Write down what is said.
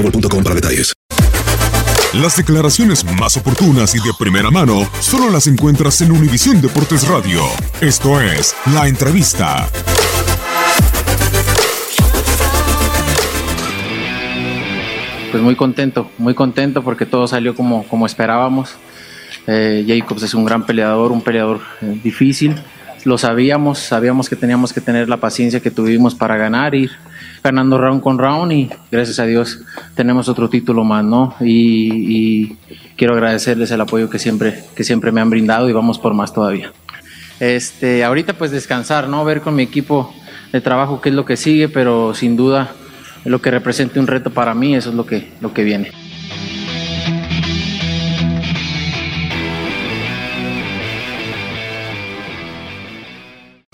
boostmobile.com para detalles. Las declaraciones más oportunas y de primera mano solo las encuentras en Univisión Deportes Radio. Esto es La Entrevista. Pues muy contento, muy contento porque todo salió como, como esperábamos. Eh, Jacobs es un gran peleador, un peleador eh, difícil. Lo sabíamos, sabíamos que teníamos que tener la paciencia que tuvimos para ganar, ir ganando round con round y gracias a Dios tenemos otro título más, ¿no? Y, y quiero agradecerles el apoyo que siempre, que siempre me han brindado y vamos por más todavía. Este, ahorita pues descansar, ¿no? Ver con mi equipo de trabajo qué es lo que sigue, pero sin duda lo que represente un reto para mí, eso es lo que, lo que viene.